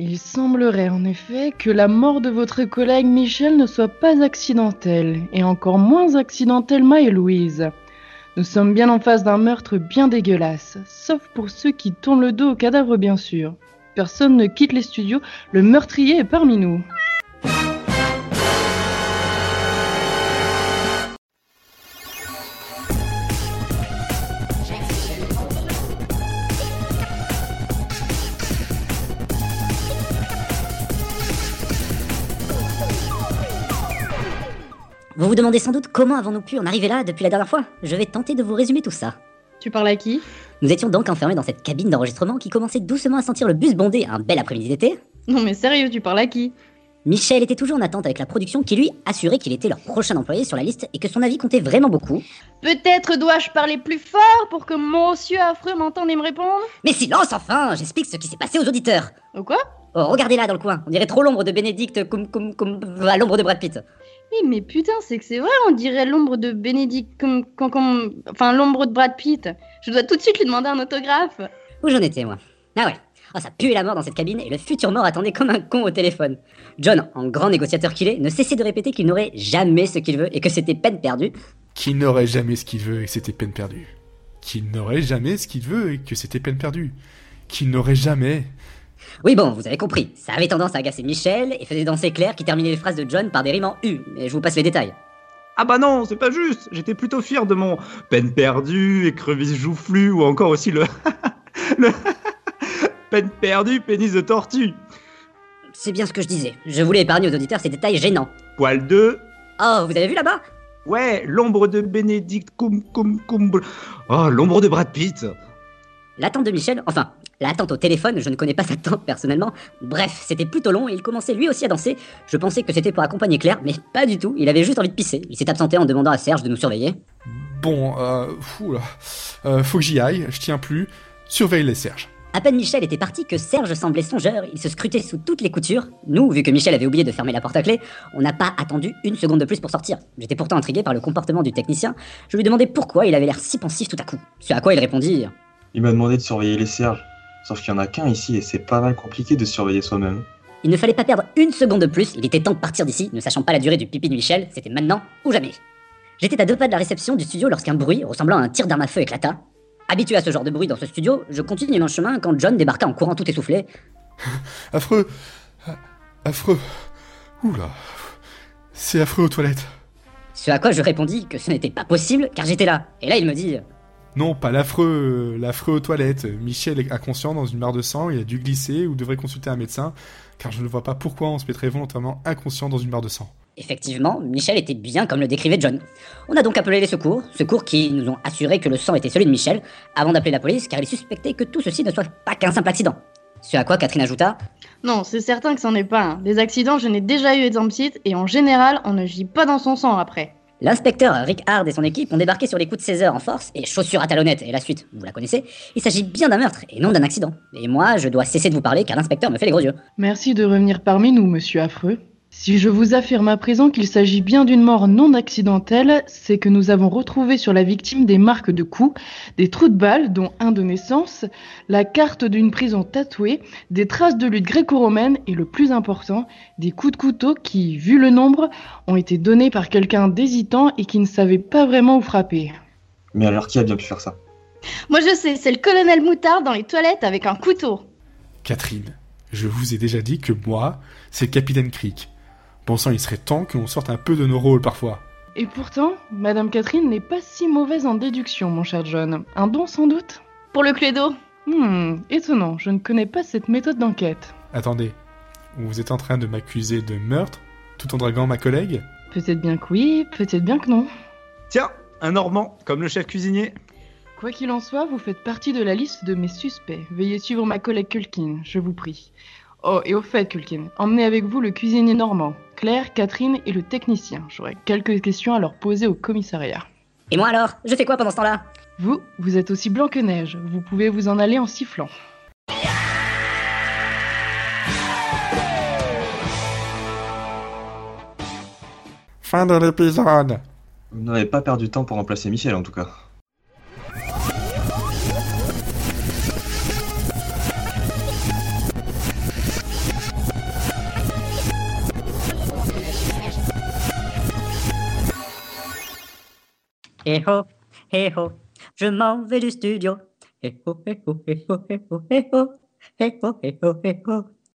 Il semblerait en effet que la mort de votre collègue Michel ne soit pas accidentelle, et encore moins accidentelle Maë-Louise. Nous sommes bien en face d'un meurtre bien dégueulasse, sauf pour ceux qui tournent le dos au cadavre bien sûr. Personne ne quitte les studios, le meurtrier est parmi nous. Vous vous demandez sans doute comment avons-nous pu en arriver là depuis la dernière fois Je vais tenter de vous résumer tout ça. Tu parles à qui? Nous étions donc enfermés dans cette cabine d'enregistrement qui commençait doucement à sentir le bus bondé un bel après-midi d'été. Non mais sérieux, tu parles à qui? Michel était toujours en attente avec la production qui lui assurait qu'il était leur prochain employé sur la liste et que son avis comptait vraiment beaucoup. Peut-être dois-je parler plus fort pour que monsieur affreux m'entende et me réponde? Mais silence enfin J'explique ce qui s'est passé aux auditeurs. Ou quoi? Oh, regardez là dans le coin, on dirait trop l'ombre de Bénédicte comme, comme, comme à l'ombre de Brad Pitt. Oui mais putain, c'est que c'est vrai, on dirait l'ombre de Bénédicte comme, comme, comme- Enfin, l'ombre de Brad Pitt. Je dois tout de suite lui demander un autographe. Où j'en étais, moi? Ah ouais. Oh, ça puait la mort dans cette cabine et le futur mort attendait comme un con au téléphone. John, en grand négociateur qu'il est, ne cessait de répéter qu'il n'aurait jamais ce qu'il veut et que c'était peine perdue. Qu'il n'aurait jamais ce qu'il veut et que c'était peine perdue. Qu'il n'aurait jamais ce qu'il veut et que c'était peine perdue. Qu'il n'aurait jamais. Oui, bon, vous avez compris. Ça avait tendance à agacer Michel et faisait danser Claire qui terminait les phrases de John par des rimes en U. Mais je vous passe les détails. Ah bah non, c'est pas juste. J'étais plutôt fier de mon peine perdue, écrevisse joufflue ou encore aussi le le peine perdue, pénis de tortue. C'est bien ce que je disais. Je voulais épargner aux auditeurs ces détails gênants. Poil 2. Oh, vous avez vu là-bas? Ouais, l'ombre de Bénédicte cum cum cum. Oh, l'ombre de Brad Pitt. L'attente de Michel, enfin, l'attente au téléphone, je ne connais pas sa tante personnellement. Bref, c'était plutôt long et il commençait lui aussi à danser. Je pensais que c'était pour accompagner Claire, mais pas du tout. Il avait juste envie de pisser. Il s'est absenté en demandant à Serge de nous surveiller. Bon, euh. Euh, faut que j'y aille, je tiens plus. Surveille les Serge. À peine Michel était parti que Serge semblait songeur, il se scrutait sous toutes les coutures. Nous, vu que Michel avait oublié de fermer la porte à clé, on n'a pas attendu une seconde de plus pour sortir. J'étais pourtant intrigué par le comportement du technicien. Je lui demandais pourquoi il avait l'air si pensif tout à coup. Ce à quoi il répondit Il m'a demandé de surveiller les Serges. Sauf qu'il y en a qu'un ici et c'est pas mal compliqué de surveiller soi-même. Il ne fallait pas perdre une seconde de plus, il était temps de partir d'ici, ne sachant pas la durée du pipi de Michel, c'était maintenant ou jamais. J'étais à deux pas de la réception du studio lorsqu'un bruit, ressemblant à un tir d'arme à feu, éclata. Habitué à ce genre de bruit dans ce studio, je continuais mon chemin quand John débarqua en courant tout essoufflé. Affreux. Affreux. Oula. C'est affreux aux toilettes. Ce à quoi je répondis que ce n'était pas possible car j'étais là. Et là il me dit Non, pas l'affreux, euh, l'affreux aux toilettes. Michel est inconscient dans une barre de sang, il a dû glisser ou devrait consulter un médecin, car je ne vois pas pourquoi on se mettrait volontairement inconscient dans une barre de sang. Effectivement, Michel était bien comme le décrivait John. On a donc appelé les secours, secours qui nous ont assuré que le sang était celui de Michel, avant d'appeler la police car ils suspectaient que tout ceci ne soit pas qu'un simple accident. Ce à quoi Catherine ajouta Non, c'est certain que c'en est pas un. Des accidents, je n'ai déjà eu exempt-site et en général, on ne gît pas dans son sang après. L'inspecteur Rick Hard et son équipe ont débarqué sur les coups de 16 heures en force et chaussures à talonnettes et la suite, vous la connaissez, il s'agit bien d'un meurtre et non d'un accident. Et moi, je dois cesser de vous parler car l'inspecteur me fait les gros yeux. Merci de revenir parmi nous, monsieur Affreux. Si je vous affirme à présent qu'il s'agit bien d'une mort non accidentelle, c'est que nous avons retrouvé sur la victime des marques de coups, des trous de balles, dont un de naissance, la carte d'une prison tatouée, des traces de lutte gréco-romaine et le plus important, des coups de couteau qui, vu le nombre, ont été donnés par quelqu'un d'hésitant et qui ne savait pas vraiment où frapper. Mais alors qui a bien pu faire ça? Moi je sais, c'est le colonel Moutard dans les toilettes avec un couteau. Catherine, je vous ai déjà dit que moi, c'est le capitaine Crick. Bon sang, il serait temps qu'on sorte un peu de nos rôles parfois. Et pourtant, Madame Catherine n'est pas si mauvaise en déduction, mon cher John. Un don sans doute? Pour le Cluedo. Hmm, étonnant, je ne connais pas cette méthode d'enquête. Attendez, vous êtes en train de m'accuser de meurtre tout en draguant ma collègue? Peut-être bien que oui, peut-être bien que non. Tiens, un Normand, comme le chef cuisinier. Quoi qu'il en soit, vous faites partie de la liste de mes suspects. Veuillez suivre ma collègue Culkin, je vous prie. Oh, et au fait, Culkin, emmenez avec vous le cuisinier normand, Claire, Catherine et le technicien. J'aurai quelques questions à leur poser au commissariat. Et moi alors? Je fais quoi pendant ce temps-là? Vous, vous êtes aussi blanc que neige. Vous pouvez vous en aller en sifflant. Fin de l'épisode Vous n'avez pas perdu de temps pour remplacer Michel en tout cas. Hei-hå, hei-hå, je m'en vais du studio. Hei-hå, hei-hå, hei-hå, hei-hå, hei-hå, hei-hå, hei-hå.